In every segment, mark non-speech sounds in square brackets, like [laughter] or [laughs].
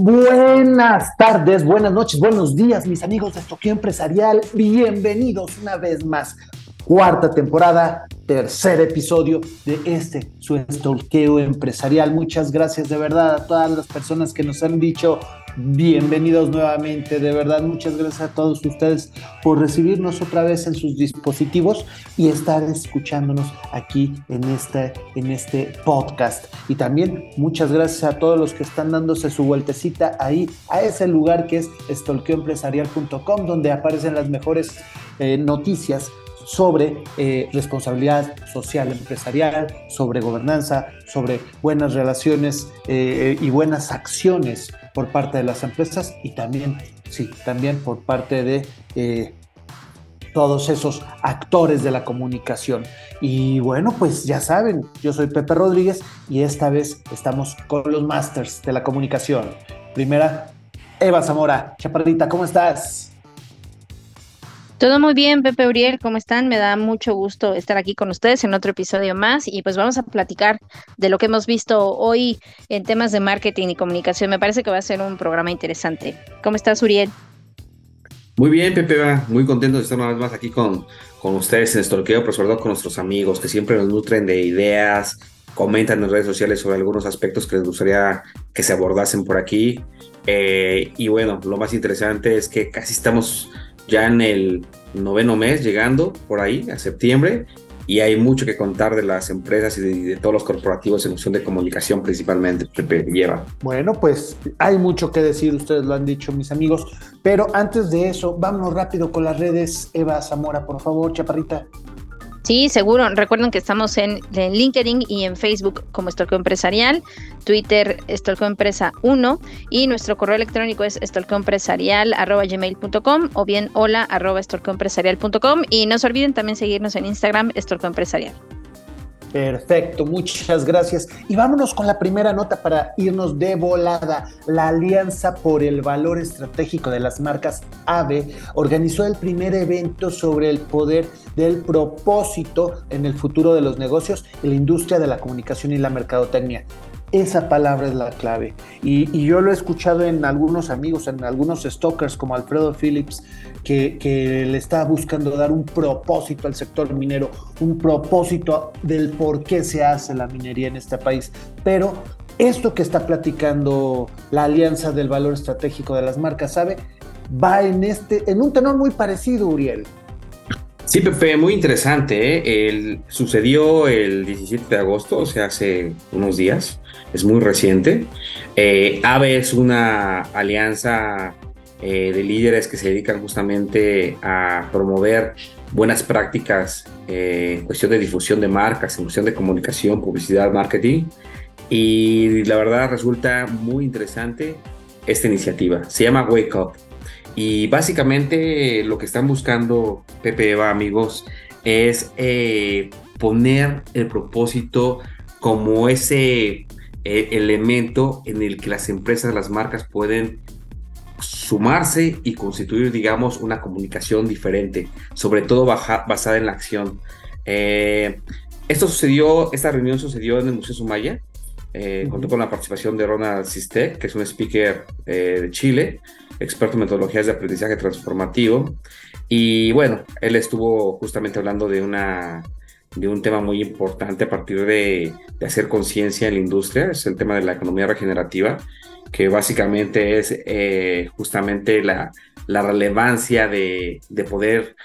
Buenas tardes, buenas noches, buenos días, mis amigos de Estoqueo Empresarial. Bienvenidos una vez más. Cuarta temporada, tercer episodio de este, su Estolqueo Empresarial. Muchas gracias de verdad a todas las personas que nos han dicho bienvenidos nuevamente. De verdad, muchas gracias a todos ustedes por recibirnos otra vez en sus dispositivos y estar escuchándonos aquí en este, en este podcast. Y también muchas gracias a todos los que están dándose su vueltecita ahí a ese lugar que es estolqueoempresarial.com, donde aparecen las mejores eh, noticias sobre eh, responsabilidad social empresarial, sobre gobernanza, sobre buenas relaciones eh, y buenas acciones por parte de las empresas y también, sí, también por parte de eh, todos esos actores de la comunicación. Y bueno, pues ya saben, yo soy Pepe Rodríguez y esta vez estamos con los masters de la comunicación. Primera, Eva Zamora. Chaparrita, ¿cómo estás? Todo muy bien, Pepe Uriel, ¿cómo están? Me da mucho gusto estar aquí con ustedes en otro episodio más y pues vamos a platicar de lo que hemos visto hoy en temas de marketing y comunicación. Me parece que va a ser un programa interesante. ¿Cómo estás, Uriel? Muy bien, Pepe, muy contento de estar una vez más aquí con, con ustedes en Estorqueo, pero sobre todo con nuestros amigos que siempre nos nutren de ideas, comentan en redes sociales sobre algunos aspectos que les gustaría que se abordasen por aquí. Eh, y bueno, lo más interesante es que casi estamos ya en el noveno mes, llegando por ahí, a septiembre, y hay mucho que contar de las empresas y de, todos los corporativos en función de comunicación principalmente que lleva. Bueno, pues hay mucho que decir, ustedes lo han dicho mis amigos, pero antes de eso, vámonos rápido con las redes. Eva Zamora, por favor, chaparrita. Sí, seguro. Recuerden que estamos en, LinkedIn y en Facebook como Estolco Empresarial, Twitter Estolco Empresa 1 y nuestro correo electrónico es estolcoempresarial.gmail.com o bien hola arroba y no se olviden también seguirnos en Instagram Estolco Empresarial. Perfecto, muchas gracias. Y vámonos con la primera nota para irnos de volada. La Alianza por el Valor Estratégico de las Marcas AVE organizó el primer evento sobre el poder del propósito en el futuro de los negocios y la industria de la comunicación y la mercadotecnia. Esa palabra es la clave. Y, yo lo he escuchado en algunos amigos, en algunos stalkers como Alfredo Phillips, que, le está buscando dar un propósito al sector minero, un propósito del por qué se hace la minería en este país. Pero esto que está platicando la Alianza del Valor Estratégico de las Marcas, ¿sabe? Va en, este, en un tenor muy parecido, Uriel. Sí, Pepe, muy interesante. ¿eh? El, sucedió el 17 de agosto, o sea, hace unos días, es muy reciente. Eh, AVE es una alianza eh, de líderes que se dedican justamente a promover buenas prácticas en cuestión de difusión de marcas, en cuestión de comunicación, publicidad, marketing. Y la verdad resulta muy interesante esta iniciativa. Se llama Wake Up. Y básicamente lo que están buscando Pepe Eva, amigos, es eh, poner el propósito como ese eh, elemento en el que las empresas, las marcas pueden sumarse y constituir, digamos, una comunicación diferente, sobre todo basada en la acción. Eh, esto sucedió, esta reunión sucedió en el Museo Sumaya, contó con la participación de Ronald Sistek, que es un speaker de Chile, experto en metodologías de aprendizaje transformativo. Y bueno, él estuvo justamente hablando de, una, de un tema muy importante a partir de, de hacer conciencia en la industria, es el tema de la economía regenerativa, que básicamente es eh, justamente la, la relevancia de, de, poder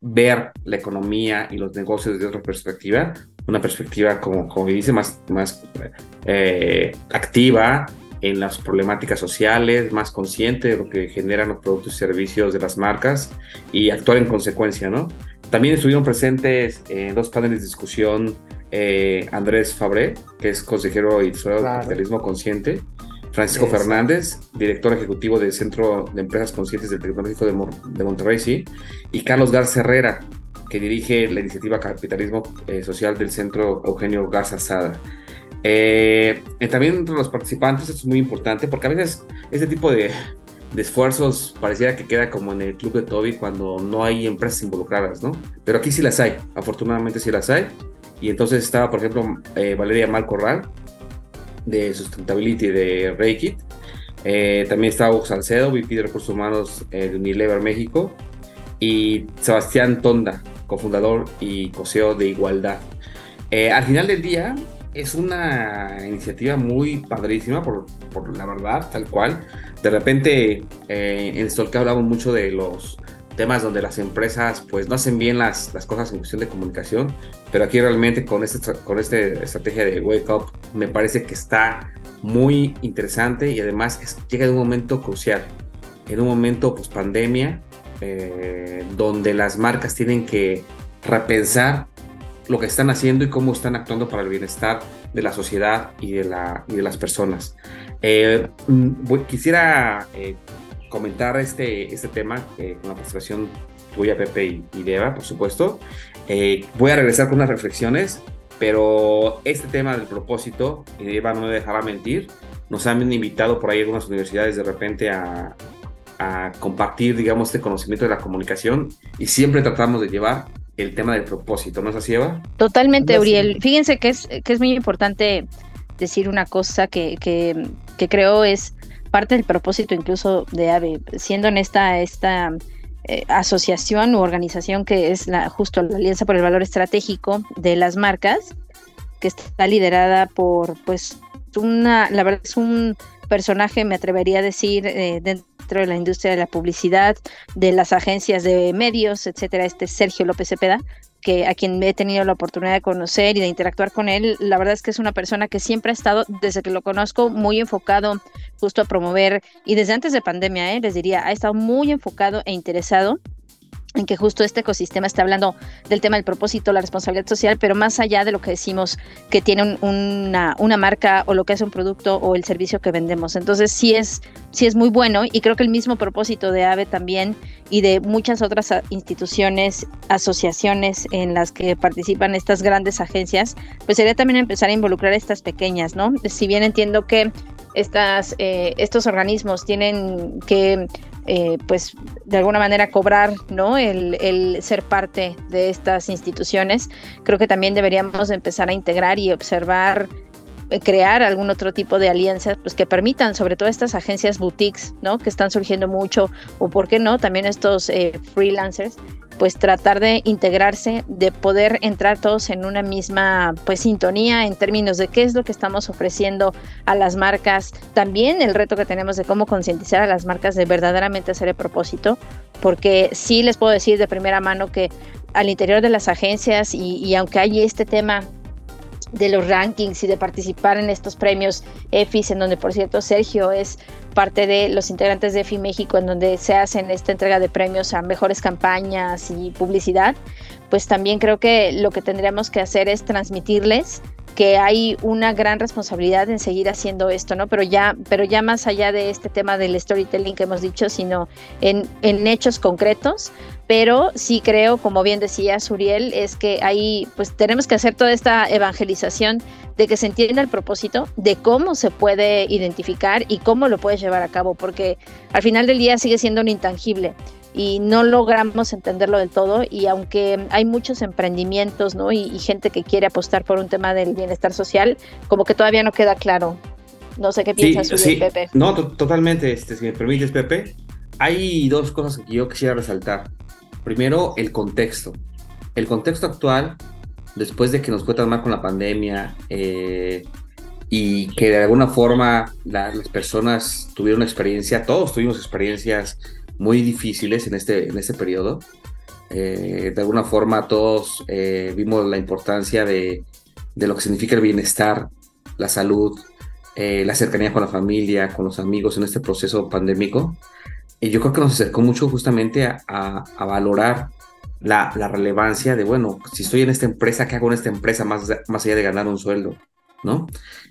ver la economía y los negocios desde otra perspectiva, una perspectiva, como, como dice, más, más eh, activa, en las problemáticas sociales, más consciente de lo que generan los productos y servicios de las marcas y actuar en consecuencia, ¿no? También estuvieron presentes en dos paneles de discusión eh, Andrés Fabré, que es consejero y tesorero de capitalismo consciente, Francisco Fernández, director ejecutivo del Centro de Empresas Conscientes del Tecnológico de, de Monterrey, sí, y Carlos Garza Herrera, que dirige la iniciativa Capitalismo eh, Social del Centro Eugenio Garza Sada. Eh, también entre los participantes, esto es muy importante porque a veces este tipo de, de, esfuerzos pareciera que queda como en el club de Toby cuando no hay empresas involucradas, ¿no? Pero aquí sí las hay, afortunadamente sí las hay. Y entonces estaba, por ejemplo, eh, Valeria Malcorral de Sustainability de Reikit. Eh, también estaba Hugo Salcedo, VP de Recursos Humanos de Unilever México. Y Sebastián Tonda, cofundador y coseo de Igualdad. Eh, al final del día, es una iniciativa muy padrísima, por, por la verdad, tal cual. De repente, eh, en que hablamos mucho de los temas donde las empresas pues no hacen bien las, las cosas en cuestión de comunicación, pero aquí realmente con, este, con esta estrategia de Wake Up me parece que está muy interesante y además llega en un momento crucial, en un momento post pandemia, eh, donde las marcas tienen que repensar lo que están haciendo y cómo están actuando para el bienestar de la sociedad y de, la, y de las personas. Eh, mm, quisiera eh, comentar este, este tema eh, con la participación tuya, Pepe y, y Deva, por supuesto. voy a regresar con unas reflexiones, pero este tema del propósito, Eva no me dejará mentir, nos han invitado por ahí algunas universidades de repente a, a compartir, digamos, este conocimiento de la comunicación y siempre tratamos de llevar el tema del propósito, ¿no es así, Eva? Totalmente, Uriel. Fíjense que es, que es muy importante decir una cosa que, que, que creo es parte del propósito incluso de AVE, siendo en esta, esta eh, asociación u organización que es la, justo la Alianza por el Valor Estratégico de las Marcas, que está liderada por, pues, una, la verdad es un personaje, me atrevería a decir, eh, dentro de la industria de la publicidad, de las agencias de medios, etcétera, este Sergio López Cepeda, que a quien he tenido la oportunidad de conocer y de interactuar con él, la verdad es que es una persona que siempre ha estado, desde que lo conozco, muy enfocado justo a promover, y desde antes de pandemia, eh, les diría, ha estado muy enfocado e interesado en que justo este ecosistema está hablando del tema del propósito, la responsabilidad social, pero más allá de lo que decimos que tiene una, una, marca o lo que es un producto o el servicio que vendemos. Entonces sí es, sí es muy bueno y creo que el mismo propósito de AVE también y de muchas otras instituciones, asociaciones en las que participan estas grandes agencias, pues sería también empezar a involucrar a estas pequeñas, ¿no? Si bien entiendo que estas, eh, estos organismos tienen que eh, pues de alguna manera cobrar ¿no? El, el, ser parte de estas instituciones, creo que también deberíamos empezar a integrar y observar eh, crear algún otro tipo de alianzas pues que permitan sobre todo estas agencias boutiques no que están surgiendo mucho o por qué no también estos freelancers pues tratar de integrarse, de poder entrar todos en una misma pues sintonía en términos de qué es lo que estamos ofreciendo a las marcas, también el reto que tenemos de cómo concientizar a las marcas de verdaderamente hacer el propósito, porque sí les puedo decir de primera mano que al interior de las agencias y, y aunque hay este tema de los rankings y de participar en estos premios EFIS, en donde por cierto Sergio es parte de los integrantes de EFI México, en donde se hacen esta entrega de premios a mejores campañas y publicidad, pues también creo que lo que tendríamos que hacer es transmitirles que hay una gran responsabilidad en seguir haciendo esto, ¿no? Pero ya, pero ya más allá de este tema del storytelling que hemos dicho, sino en, en hechos concretos, pero sí creo, como bien decía Suriel, es que ahí pues tenemos que hacer toda esta evangelización de que se entienda el propósito, de cómo se puede identificar y cómo lo puedes llevar a cabo, porque al final del día sigue siendo un intangible y no logramos entenderlo del todo y aunque hay muchos emprendimientos ¿no? y, gente que quiere apostar por un tema del bienestar social, como que todavía no queda claro. No sé qué piensas, sí, Pepe. No, totalmente, este, si me permites, Pepe. Hay dos cosas que yo quisiera resaltar. Primero, el contexto. El contexto actual, después de que nos fue tan mal con la pandemia eh, y que de alguna forma las personas tuvieron experiencia, todos tuvimos experiencias muy difíciles en este, en este periodo. Eh, de alguna forma todos eh, vimos la importancia de, de, lo que significa el bienestar, la salud, la cercanía con la familia, con los amigos en este proceso pandémico. Y yo creo que nos acercó mucho justamente a, a, valorar la, la, relevancia de, bueno, si estoy en esta empresa, ¿qué hago en esta empresa más, más allá de ganar un sueldo? ¿No?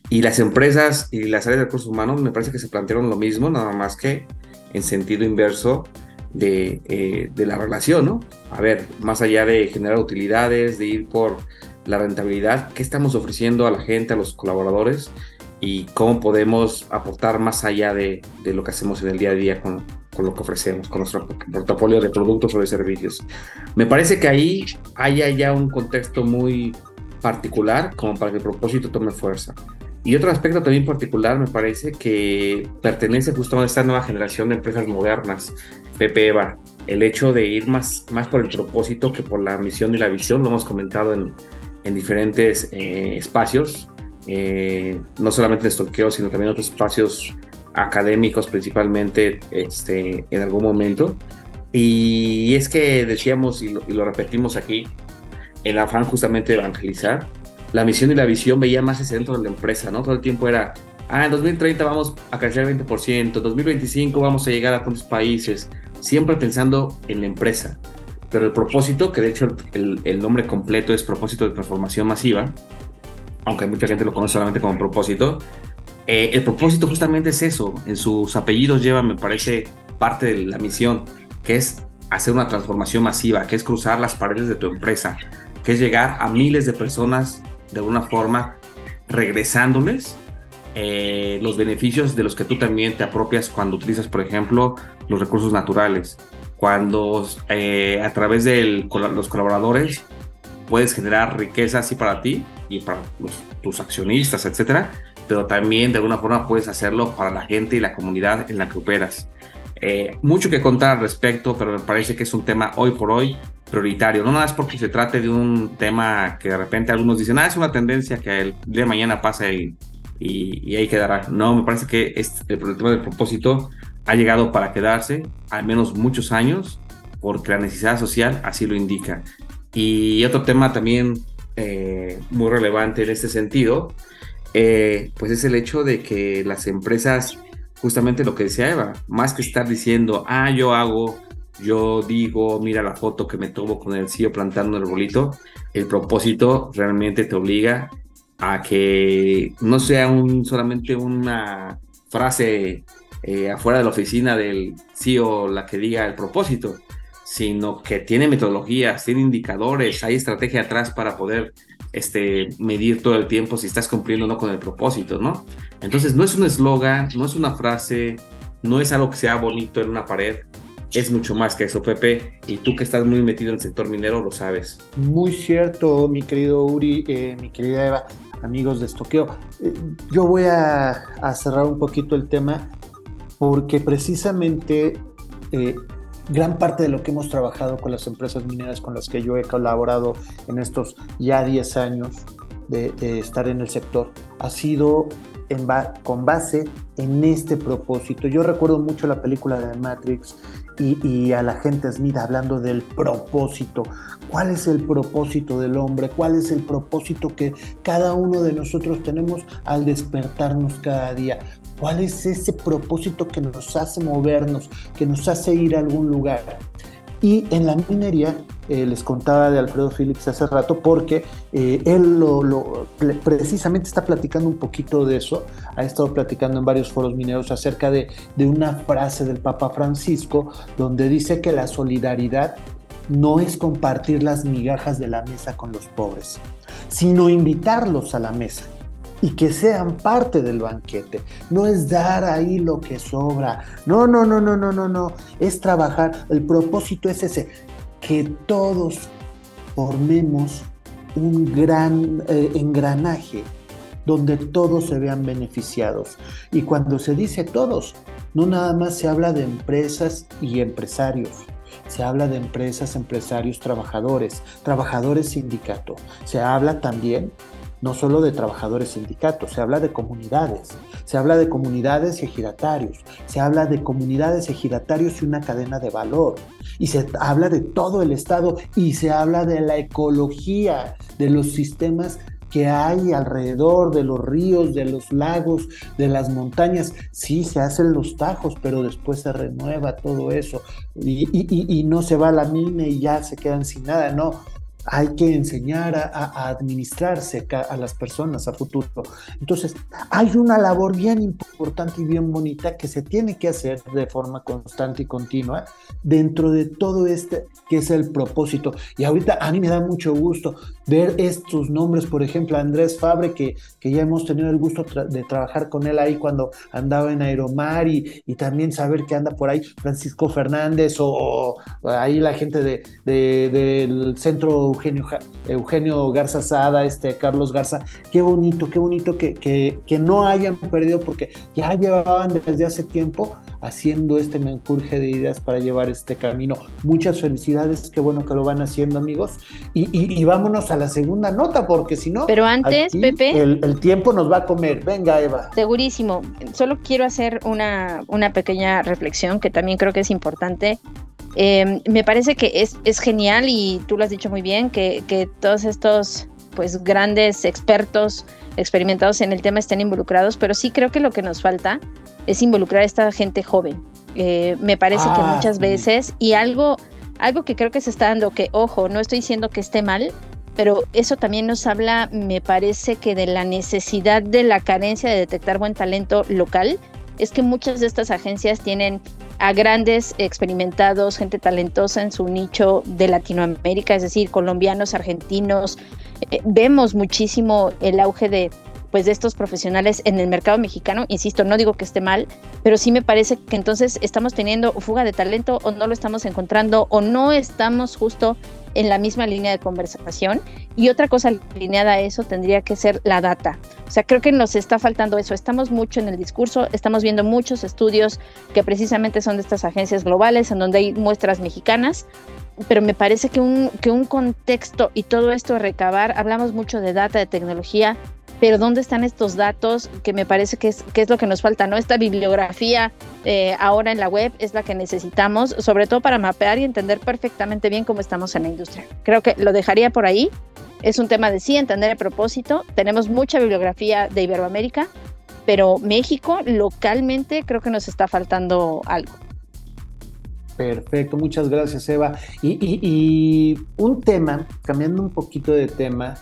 Y las empresas y las áreas de recursos humanos me parece que se plantearon lo mismo, nada más que en sentido inverso de, eh, de la relación, ¿no? A ver, más allá de generar utilidades, de ir por la rentabilidad, ¿qué estamos ofreciendo a la gente, a los colaboradores? y cómo podemos aportar más allá de, de, lo que hacemos en el día a día con, con, lo que ofrecemos, con nuestro portafolio de productos o de servicios. Me parece que ahí haya ya un contexto muy particular como para que el propósito tome fuerza. Y otro aspecto también particular me parece que pertenece justo a esta nueva generación de empresas modernas, Pepe el hecho de ir más, más por el propósito que por la misión y la visión, lo hemos comentado en, en diferentes eh, espacios, eh, no solamente en Stolqueo, sino también en otros espacios académicos principalmente este, en algún momento. Y es que decíamos, y lo, repetimos aquí, el afán justamente de evangelizar, la misión y la visión veía más ese dentro de la empresa, ¿no? Todo el tiempo era, ah, en 2030 vamos a crecer 20%, en 2025 vamos a llegar a tantos países, siempre pensando en la empresa. Pero el propósito, que de hecho el, el nombre completo es propósito de transformación masiva, aunque mucha gente lo conoce solamente como propósito, eh, el propósito justamente es eso. En sus apellidos lleva, me parece, parte de la misión, que es hacer una transformación masiva, que es cruzar las paredes de tu empresa, que es llegar a miles de personas de alguna forma, regresándoles eh, los beneficios de los que tú también te apropias cuando utilizas, por ejemplo, los recursos naturales. Cuando eh, a través de los colaboradores puedes generar riqueza así para ti y para tus accionistas, etcétera, pero también de alguna forma puedes hacerlo para la gente y la comunidad en la que operas. Eh, mucho que contar al respecto, pero me parece que es un tema hoy por hoy prioritario. No nada más porque se trate de un tema que de repente algunos dicen, ah, es una tendencia que el día de mañana pasa y, y, ahí quedará. No, me parece que este, el tema del propósito ha llegado para quedarse, al menos muchos años, porque la necesidad social así lo indica. Y otro tema también eh, muy relevante en este sentido, eh, pues es el hecho de que las empresas, justamente lo que decía Eva, más que estar diciendo, ah, yo hago, yo digo, mira la foto que me tomo con el CEO plantando el bolito, el propósito realmente te obliga a que no sea un, solamente una frase eh, afuera de la oficina del CEO la que diga el propósito, sino que tiene metodologías, tiene indicadores, hay estrategia atrás para poder este, medir todo el tiempo si estás cumpliendo o no con el propósito, ¿no? Entonces no es un eslogan, no es una frase, no es algo que sea bonito en una pared, es mucho más que eso, Pepe, y tú que estás muy metido en el sector minero lo sabes. Muy cierto, mi querido Uri, eh, mi querida Eva, amigos de Estoqueo. Eh, yo voy a, cerrar un poquito el tema porque precisamente eh, gran parte de lo que hemos trabajado con las empresas mineras con las que yo he colaborado en estos ya 10 años de, estar en el sector ha sido con base en este propósito. Yo recuerdo mucho la película de Matrix y, y, a la gente Smith hablando del propósito. ¿Cuál es el propósito del hombre? ¿Cuál es el propósito que cada uno de nosotros tenemos al despertarnos cada día? ¿Cuál es ese propósito que nos hace movernos, que nos hace ir a algún lugar? Y en la minería, eh, les contaba de Alfredo Phillips hace rato, porque eh, él lo, precisamente está platicando un poquito de eso, ha estado platicando en varios foros mineros acerca de, de una frase del Papa Francisco, donde dice que la solidaridad no es compartir las migajas de la mesa con los pobres, sino invitarlos a la mesa y que sean parte del banquete. No es dar ahí lo que sobra. No, no, no, no, no, no, no. Es trabajar. El propósito es ese, que todos formemos un gran eh, engranaje donde todos se vean beneficiados. Y cuando se dice todos, no nada más se habla de empresas y empresarios. Se habla de empresas, empresarios, trabajadores, trabajadores sindicato. Se habla también no solo de trabajadores sindicatos, se habla de comunidades, se habla de comunidades y ejidatarios, se habla de comunidades, ejidatarios y una cadena de valor, y se habla de todo el Estado y se habla de la ecología, de los sistemas que hay alrededor de los ríos, de los lagos, de las montañas. Sí, se hacen los tajos, pero después se renueva todo eso y, y no se va a la mina y ya se quedan sin nada, no hay que enseñar a, administrarse a las personas a futuro. Entonces, hay una labor bien importante y bien bonita que se tiene que hacer de forma constante y continua dentro de todo este que es el propósito. Y ahorita a mí me da mucho gusto ver estos nombres, por ejemplo, Andrés Fabre, que, que ya hemos tenido el gusto de trabajar con él ahí cuando andaba en Aeromar y, también saber que anda por ahí Francisco Fernández o, ahí la gente de, del centro Eugenio, Garza Sada, este Carlos Garza, qué bonito, qué bonito que, que, que no hayan perdido porque ya llevaban desde hace tiempo haciendo este menjurje de ideas para llevar este camino. Muchas felicidades, qué bueno que lo van haciendo amigos. Y, y, vámonos a la segunda nota, porque si no... Pero antes, Pepe... El, tiempo nos va a comer. Venga, Eva. Segurísimo. Solo quiero hacer una, una pequeña reflexión que también creo que es importante. Em, me parece que es, es genial y tú lo has dicho muy bien, que, que todos estos pues grandes expertos experimentados en el tema estén involucrados, pero sí creo que lo que nos falta es involucrar a esta gente joven. Eh, me parece que ah, muchas veces, y algo, algo que creo que se está dando, que ojo, no estoy diciendo que esté mal, pero eso también nos habla, me parece que de la necesidad de la carencia de detectar buen talento local, es que muchas de estas agencias tienen a grandes experimentados, gente talentosa en su nicho de Latinoamérica, es decir, colombianos, argentinos. Eh, vemos muchísimo el auge de pues de estos profesionales en el mercado mexicano, insisto, no digo que esté mal, pero sí me parece que entonces estamos teniendo fuga de talento o no lo estamos encontrando o no estamos justo en la misma línea de conversación. Y otra cosa alineada a eso tendría que ser la data. O sea, creo que nos está faltando eso. Estamos mucho en el discurso, estamos viendo muchos estudios que precisamente son de estas agencias globales en donde hay muestras mexicanas, pero me parece que un, que un contexto y todo esto recabar, hablamos mucho de data, de tecnología, pero ¿dónde están estos datos? Que me parece que es, que es lo que nos falta, ¿no? Esta bibliografía eh, ahora en la web es la que necesitamos, sobre todo para mapear y entender perfectamente bien cómo estamos en la industria. Creo que lo dejaría por ahí. Es un tema de sí entender el propósito. Tenemos mucha bibliografía de Iberoamérica, pero México localmente creo que nos está faltando algo. Perfecto, muchas gracias Eva. y un tema, cambiando un poquito de tema,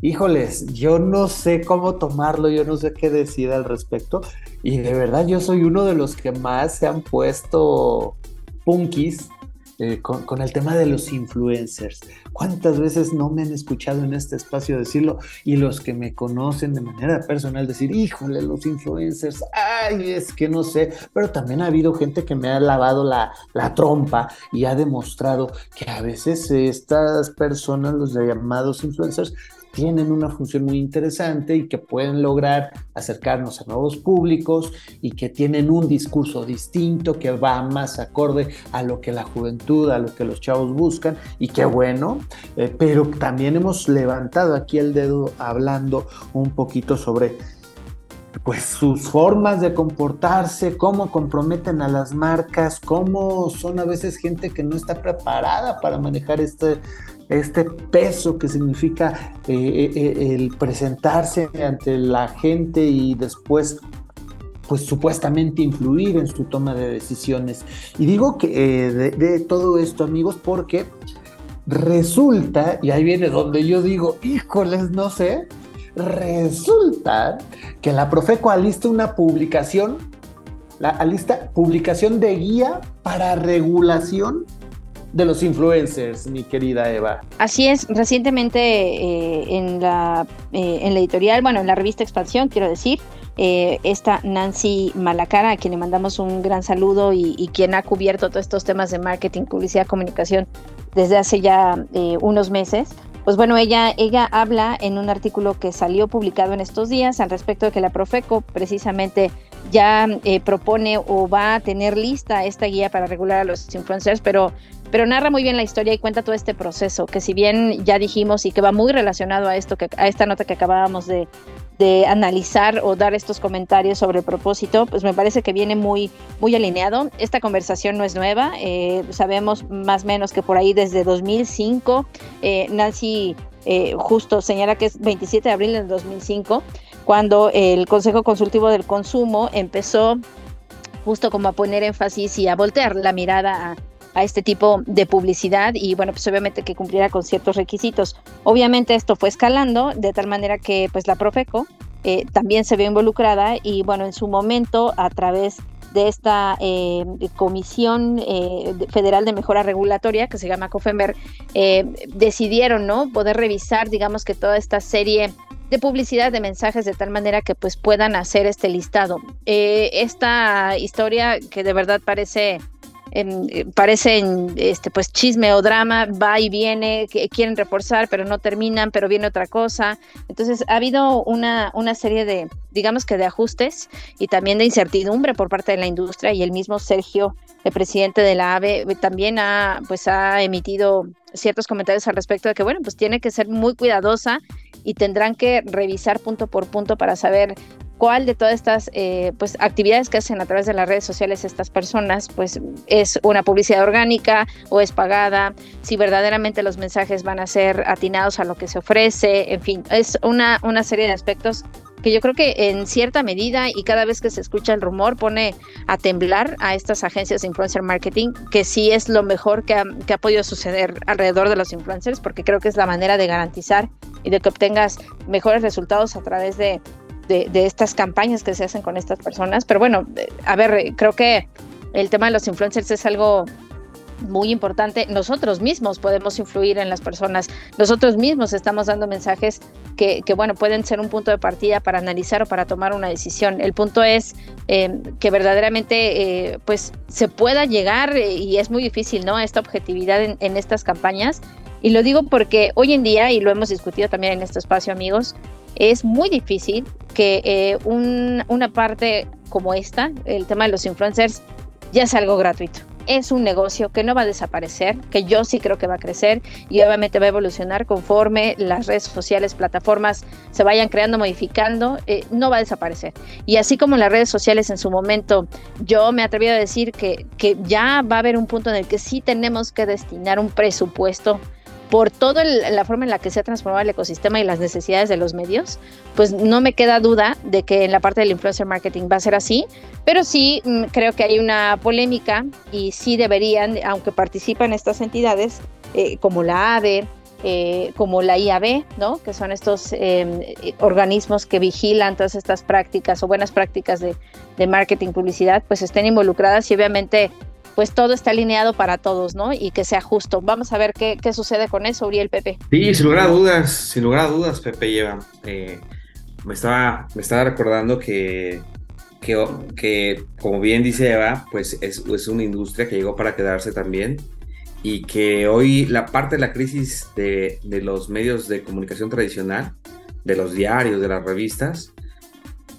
híjoles, yo no sé cómo tomarlo, yo no sé qué decir al respecto. Y de verdad yo soy uno de los que más se han puesto punkis eh, con, el tema de los influencers. ¿Cuántas veces no me han escuchado en este espacio decirlo? Y los que me conocen de manera personal decir, híjole, los influencers, ay, es que no sé. Pero también ha habido gente que me ha lavado la, la trompa y ha demostrado que a veces estas personas, los llamados influencers, tienen una función muy interesante y que pueden lograr acercarnos a nuevos públicos y que tienen un discurso distinto que va más acorde a lo que la juventud, a lo que los chavos buscan. Y qué bueno, eh, pero también hemos levantado aquí el dedo hablando un poquito sobre pues sus formas de comportarse, cómo comprometen a las marcas, cómo son a veces gente que no está preparada para manejar este, este peso que significa eh, eh, eh, el presentarse ante la gente y después pues supuestamente influir en su toma de decisiones. Y digo que de, todo esto, amigos, porque resulta, y ahí viene donde yo digo, híjoles, no sé, resulta que la Profeco alista una publicación, la alista publicación de guía para regulación de los influencers, mi querida Eva. Así es, recientemente eh, en, la, eh, en la editorial, bueno, en la revista Expansión, quiero decir, eh, esta Nancy Malacara, a quien le mandamos un gran saludo y, quien ha cubierto todos estos temas de marketing, publicidad, comunicación desde hace ya unos meses. Pues bueno, ella, ella habla en un artículo que salió publicado en estos días al respecto de que la Profeco precisamente ya propone o va a tener lista esta guía para regular a los influencers, pero pero narra muy bien la historia y cuenta todo este proceso, que si bien ya dijimos y que va muy relacionado a esto, a esta nota que acabábamos de, analizar o dar estos comentarios sobre el propósito, pues me parece que viene muy, muy alineado. Esta conversación no es nueva, eh, sabemos más o menos que por ahí desde 2005 eh, Nancy eh, justo señala que es 27 de abril del 2005, cuando el Consejo Consultivo del Consumo empezó justo como a poner énfasis y a voltear la mirada a, este tipo de publicidad y bueno, pues obviamente que cumpliera con ciertos requisitos. Obviamente esto fue escalando de tal manera que pues la Profeco eh, también se ve involucrada y bueno, en su momento a través de esta eh, Comisión eh, Federal de Mejora Regulatoria, que se llama COFEMER, decidieron ¿no? poder revisar, digamos que toda esta serie de publicidad de mensajes de tal manera que pues puedan hacer este listado. esta historia que de verdad parece eh, parece este pues chisme o drama, va y viene, que quieren reforzar, pero no terminan, pero viene otra cosa. Entonces ha habido una, una serie de, digamos que de ajustes y también de incertidumbre por parte de la industria y el mismo Sergio, el presidente de la AVE, también ha, pues ha emitido ciertos comentarios al respecto de que, bueno, pues tiene que ser muy cuidadosa y tendrán que revisar punto por punto para saber cuál de todas estas eh, pues, actividades que hacen a través de las redes sociales estas personas pues es una publicidad orgánica o es pagada, si verdaderamente los mensajes van a ser atinados a lo que se ofrece, en fin, es una, una serie de aspectos que yo creo que en cierta medida y cada vez que se escucha el rumor pone a temblar a estas agencias de influencer marketing, que sí es lo mejor que ha, que ha podido suceder alrededor de los influencers, porque creo que es la manera de garantizar y de que obtengas mejores resultados a través de de, estas campañas que se hacen con estas personas. Pero bueno, a ver, creo que el tema de los influencers es algo muy importante. Nosotros mismos podemos influir en las personas. Nosotros mismos estamos dando mensajes que, bueno, pueden ser un punto de partida para analizar o para tomar una decisión. El punto es eh, que verdaderamente eh, pues se pueda llegar, eh, y es muy difícil, ¿no? Esta objetividad en, en estas campañas. Y lo digo porque hoy en día, y lo hemos discutido también en este espacio, amigos, es muy difícil que eh, una parte como esta, el tema de los influencers, ya es algo gratuito. Es un negocio que no va a desaparecer, que yo sí creo que va a crecer y obviamente va a evolucionar conforme las redes sociales, plataformas se vayan creando, modificando, eh, no va a desaparecer. Y así como las redes sociales en su momento, yo me atreví a decir que, que ya va a haber un punto en el que sí tenemos que destinar un presupuesto por toda la forma en la que se ha transformado el ecosistema y las necesidades de los medios, pues no me queda duda de que en la parte del influencer marketing va a ser así, pero sí mm, creo que hay una polémica y sí deberían, aunque participan estas entidades eh, como la ADE, eh, como la IAB, ¿no? que son estos em, organismos que vigilan todas estas prácticas o buenas prácticas de, de marketing, publicidad, pues estén involucradas y obviamente pues todo está alineado para todos, ¿no? Y que sea justo. Vamos a ver qué, qué sucede con eso, Uriel Pepe. Sí, sin lugar a dudas, sin lugar a dudas, Pepe lleva. Eh, me, estaba, me estaba recordando que, que, que, como bien dice Eva, pues es, es una industria que llegó para quedarse también y que hoy la parte de la crisis de, de, los medios de comunicación tradicional, de los diarios, de las revistas,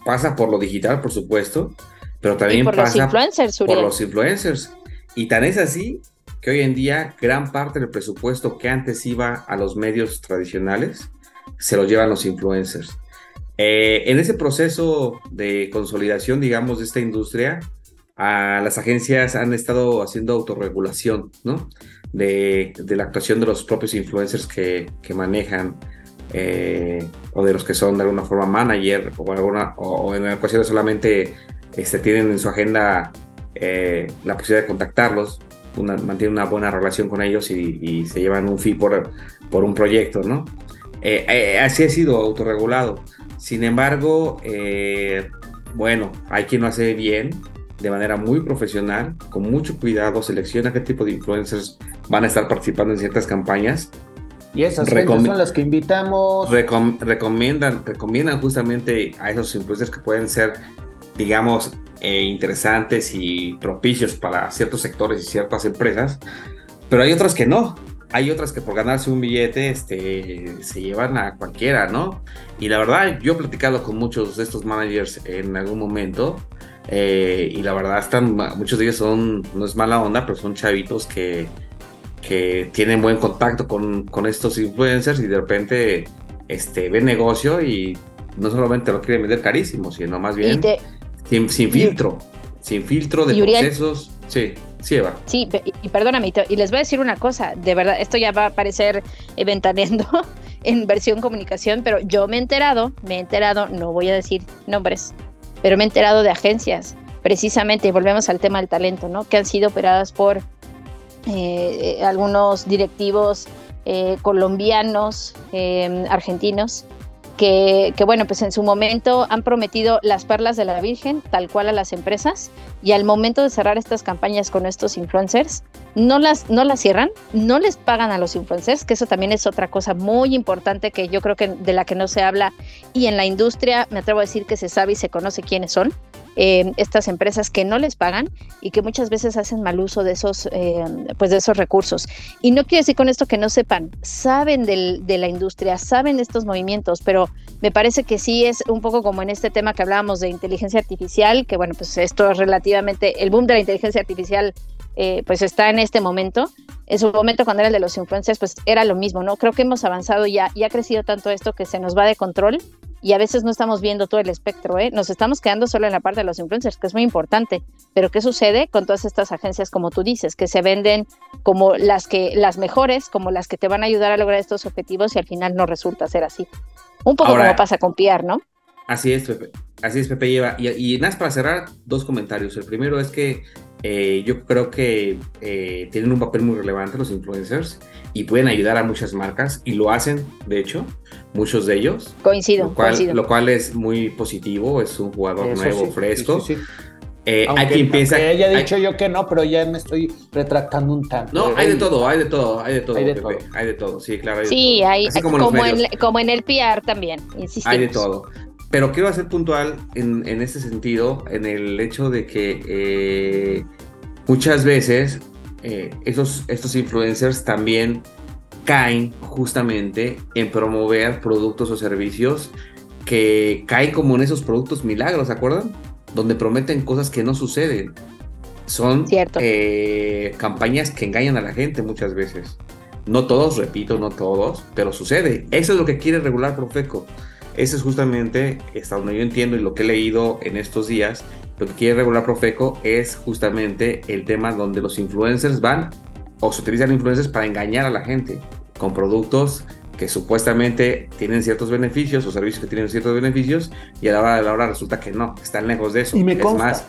pasa por lo digital, por supuesto, pero también por pasa los influencers, por los influencers. Y tan es así que hoy en día gran parte del presupuesto que antes iba a los medios tradicionales se lo llevan los influencers. Eh, en ese proceso de consolidación, digamos, de esta industria, a las agencias han estado haciendo autorregulación, ¿no? De, la actuación de los propios influencers que, manejan eh, o de los que son de alguna forma manager o, alguna, o, en ocasiones solamente este, tienen en su agenda eh, la posibilidad de contactarlos, mantienen una buena relación con ellos y, se llevan un fee por, por un proyecto, ¿no? Eh, eh, así ha sido autorregulado. Sin embargo, bueno, hay quien lo hace bien, de manera muy profesional, con mucho cuidado, selecciona qué tipo de influencers van a estar participando en ciertas campañas. Y esas son las que invitamos. recomiendan, recomiendan justamente a esos influencers que pueden ser digamos, eh, interesantes y propicios para ciertos sectores y ciertas empresas, pero hay otras que no. Hay otras que por ganarse un billete este, se llevan a cualquiera, ¿no? Y la verdad, yo he platicado con muchos de estos managers en algún momento eh, y la verdad están, muchos de ellos son, no es mala onda, pero son chavitos que, que tienen buen contacto con, con estos influencers y de repente este, ven negocio y no solamente lo quieren vender carísimo, sino más bien... Sin, filtro, sin filtro de procesos. Sí, sí, Eva. Sí, y, perdóname, y les voy a decir una cosa, de verdad, esto ya va a parecer ventaneando, [laughs] en versión comunicación, pero yo me he enterado, me he enterado, no voy a decir nombres, pero me he enterado de agencias, precisamente, y volvemos al tema del talento, ¿no? Que han sido operadas por eh, eh, algunos directivos eh, colombianos, argentinos, que, bueno, pues en su momento han prometido las perlas de la Virgen, tal cual a las empresas, y al momento de cerrar estas campañas con estos influencers, no las, no las cierran, no les pagan a los influencers, que eso también es otra cosa muy importante que yo creo que de la que no se habla, y en la industria me atrevo a decir que se sabe y se conoce quiénes son. Eh, estas empresas que no les pagan y que muchas veces hacen mal uso de esos, eh, pues de esos recursos. Y no quiero decir con esto que no sepan, saben del, de la industria, saben estos movimientos, pero me parece que sí es un poco como en este tema que hablábamos de inteligencia artificial, que bueno, pues esto es relativamente, el boom de la inteligencia artificial eh, pues está en este momento. En su momento cuando era el de los influencers, pues era lo mismo, ¿no? Creo que hemos avanzado ya y ha crecido tanto esto que se nos va de control y a veces no estamos viendo todo el espectro, ¿eh? Nos estamos quedando solo en la parte de los influencers, que es muy importante. Pero ¿qué sucede con todas estas agencias, como tú dices, que se venden como las que, las mejores, como las que te van a ayudar a lograr estos objetivos y al final no resulta ser así? Un poco como pasa con Pierre, ¿no? Así es, Pepe. Así es, Pepe lleva. Y, y nada, para cerrar, dos comentarios. El primero es que eh, yo creo que eh, tienen un papel muy relevante los influencers y pueden ayudar a muchas marcas y lo hacen, de hecho, muchos de ellos. Coincido, lo cual, coincido. Lo cual es muy positivo, es un jugador nuevo, fresco. Sí, eh, hay quien piensa. Que haya dicho yo que no, pero ya me estoy retractando un tanto. No, hay de todo, hay de todo, hay de todo, hay de, todo. Hay de todo. sí, claro. Hay sí, hay, como, como, en, como, en, el PR también, insistimos. Hay de todo. Pero quiero hacer puntual en, en este sentido, en el hecho de que eh, muchas veces eh, esos, estos influencers también caen justamente en promover productos o servicios que caen como en esos productos milagros, ¿se acuerdan? Donde prometen cosas que no suceden. Son eh, campañas que engañan a la gente muchas veces. No todos, repito, no todos, pero sucede. Eso es lo que quiere regular Profeco. Eso es justamente, hasta donde yo entiendo y lo que he leído en estos días, lo que quiere regular Profeco es justamente el tema donde los influencers van o se utilizan influencers para engañar a la gente con productos que supuestamente tienen ciertos beneficios o servicios que tienen ciertos beneficios y a la hora de la hora resulta que no, están lejos de eso. Y me es más,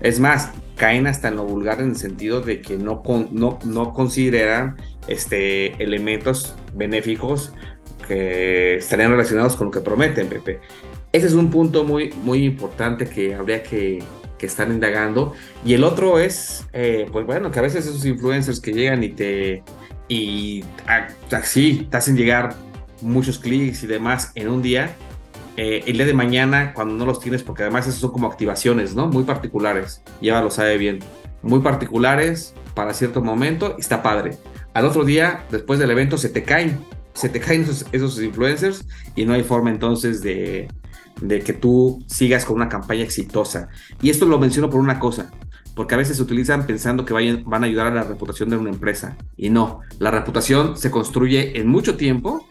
es más, caen hasta en lo vulgar en el sentido de que no, no, no consideran este, elementos benéficos que estarían relacionados con lo que prometen, Pepe. Ese es un punto muy, muy importante que habría que, que estar indagando. Y el otro es, eh, pues bueno, que a veces esos influencers que llegan y te, y así te hacen llegar muchos clics y demás en un día, eh, el día de mañana, cuando no los tienes, porque además esos son como activaciones, ¿no? Muy particulares, ya lo sabe bien, muy particulares para cierto momento, está padre. Al otro día, después del evento, se te caen se te caen esos, influencers y no hay forma entonces de, que tú sigas con una campaña exitosa. Y esto lo menciono por una cosa, porque a veces se utilizan pensando que vayan, van a ayudar a la reputación de una empresa. Y no, la reputación se construye en mucho tiempo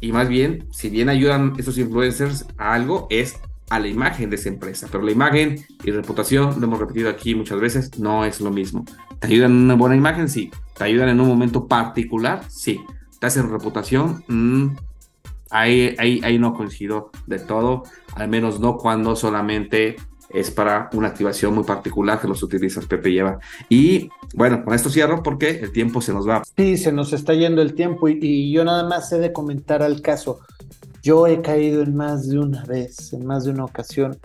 y más bien, si bien ayudan esos influencers a algo, es a la imagen de esa empresa. Pero la imagen y reputación, lo hemos repetido aquí muchas veces, no es lo mismo. ¿Te ayudan en una buena imagen? Sí. ¿Te ayudan en un momento particular? Sí en reputación, mm, ahí, ahí, no coincido de todo, al menos no cuando solamente es para una activación muy particular que los utilizas Pepe lleva. Y bueno, con esto cierro porque el tiempo se nos va. Sí, se nos está yendo el tiempo y, y, yo nada más he de comentar al caso. Yo he caído en más de una vez, en más de una ocasión,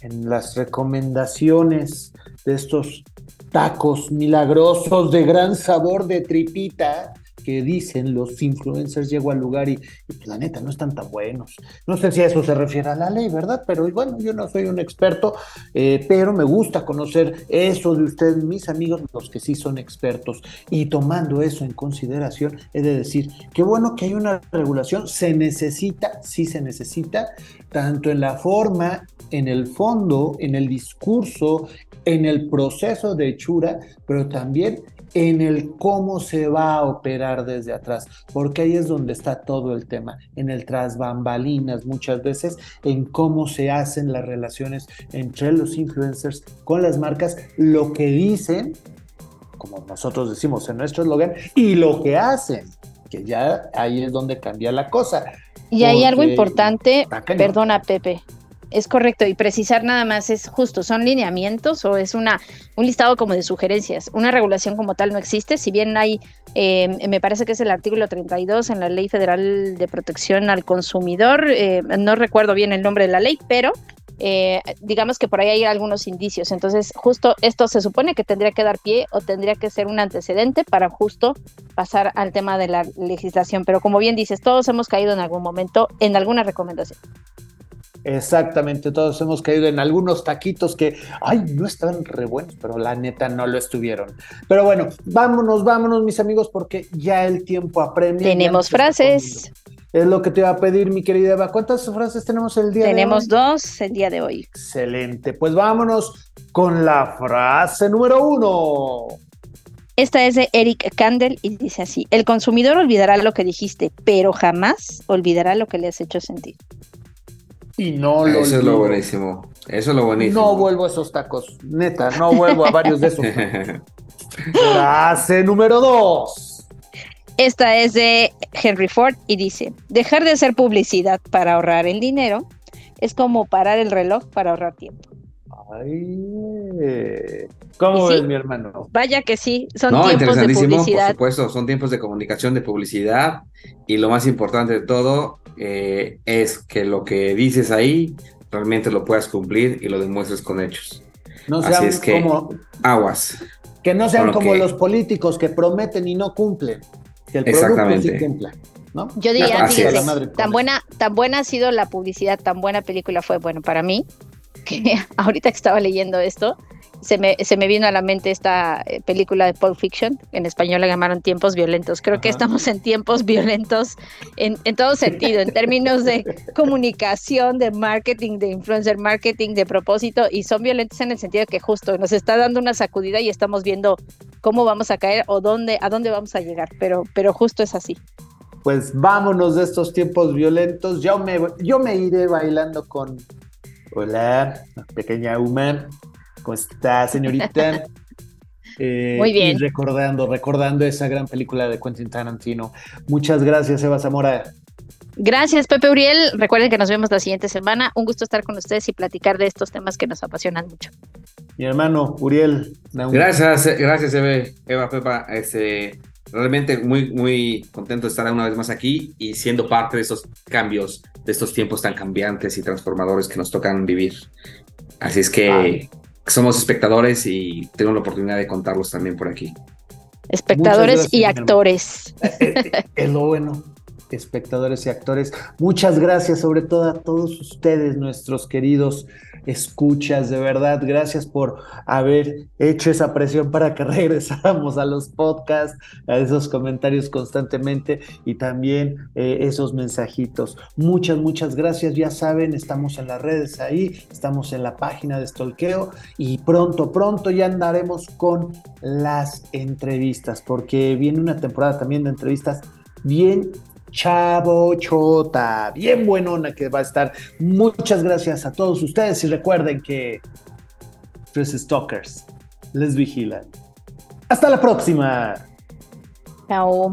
en las recomendaciones de estos tacos milagrosos de gran sabor de tripita que dicen los influencers, llego al lugar y, pues, la neta no están tan buenos. No sé si a eso se refiere a la ley, ¿verdad? Pero bueno, yo no soy un experto, eh, pero me gusta conocer eso de ustedes, mis amigos, los que sí son expertos. Y tomando eso en consideración, he de decir, qué bueno que hay una regulación, se necesita, sí se necesita, tanto en la forma, en el fondo, en el discurso, en el proceso de hechura, pero también en el cómo se va a operar desde atrás, porque ahí es donde está todo el tema, en el tras bambalinas muchas veces, en cómo se hacen las relaciones entre los influencers con las marcas, lo que dicen, como nosotros decimos en nuestro eslogan, y lo que hacen que ya ahí es donde cambia la cosa. Y hay algo importante, perdona Pepe, es correcto, y precisar nada más es justo, ¿son lineamientos o es una, un listado como de sugerencias? Una regulación como tal no existe, si bien hay, eh, me parece que es el artículo 32 en la Ley Federal de Protección al Consumidor, eh, no recuerdo bien el nombre de la ley, pero eh, digamos que por ahí hay algunos indicios. Entonces, justo esto se supone que tendría que dar pie o tendría que ser un antecedente para justo pasar al tema de la legislación. Pero como bien dices, todos hemos caído en algún momento en alguna recomendación. Exactamente, todos hemos caído en algunos taquitos que, ay, no estaban re buenos, pero la neta no lo estuvieron. Pero bueno, vámonos, vámonos, mis amigos, porque ya el tiempo apremia. Tenemos frases. Es lo que te iba a pedir, mi querida Eva. ¿Cuántas frases tenemos el día de hoy? Tenemos dos el día de hoy. Excelente. Pues vámonos con la frase número uno. Esta es de Eric Kandel y dice así: El consumidor olvidará lo que dijiste, pero jamás olvidará lo que le has hecho sentir. Y no lo Eso es lo buenísimo. Eso es lo buenísimo. No vuelvo a esos tacos. Neta, no vuelvo a varios de esos. Frase número dos. Esta es de Henry Ford y dice, dejar de hacer publicidad para ahorrar el dinero es como parar el reloj para ahorrar tiempo. Ay, ¿cómo ves, mi hermano? Vaya que sí, son tiempos de publicidad. Por supuesto, son tiempos de comunicación, de publicidad y lo más importante de todo, eh, es que lo que dices ahí realmente lo puedas cumplir y lo demuestres con hechos. No sean es que, como aguas. Que no sean como los políticos que prometen y no cumplen. Que el Exactamente. producto sí cumpla. ¿no? Yo diría, tan buena, tan buena ha sido la publicidad, tan buena película fue, bueno, para mí, que [laughs] ahorita que estaba leyendo esto, se me, se me vino a la mente esta eh, película de Pulp Fiction, en español la llamaron Tiempos Violentos. Creo que estamos en tiempos violentos en, en todo sentido, en términos de [laughs] comunicación, de marketing, de influencer marketing, de propósito, y son violentos en el sentido que justo nos está dando una sacudida y estamos viendo cómo vamos a caer o dónde, a dónde vamos a llegar, pero, pero justo es así. Pues vámonos de estos tiempos violentos. Yo me, yo me iré bailando con Hola, pequeña Uma. ¿Cómo está, señorita? [laughs] Eh, Muy bien. recordando, recordando esa gran película de Quentin Tarantino. Muchas gracias, Eva Zamora. Gracias, Pepe Uriel. Recuerden que nos vemos la siguiente semana. Un gusto estar con ustedes y platicar de estos temas que nos apasionan mucho. Mi hermano, Uriel. Gracias, gracias, Eva, Eva Pepa. Este, realmente muy, muy contento de estar una vez más aquí y siendo parte de estos cambios, de estos tiempos tan cambiantes y transformadores que nos tocan vivir. Así es que somos espectadores y tengo la oportunidad de contarlos también por aquí. Espectadores y actores. Eh, eh, es lo bueno espectadores y actores. Muchas gracias sobre todo a todos ustedes, nuestros queridos escuchas, de verdad, gracias por haber hecho esa presión para que [laughs] regresáramos a los podcasts, a esos comentarios constantemente y también eh, esos mensajitos. Muchas, muchas gracias, ya saben, estamos en las redes ahí, estamos en la página de Stolkeo y pronto, pronto ya andaremos con las entrevistas, porque viene una temporada también de entrevistas bien Chavo Chota, bien buenona que va a estar. Muchas gracias a todos ustedes y recuerden que tres stalkers les vigilan. Hasta la próxima. Chao.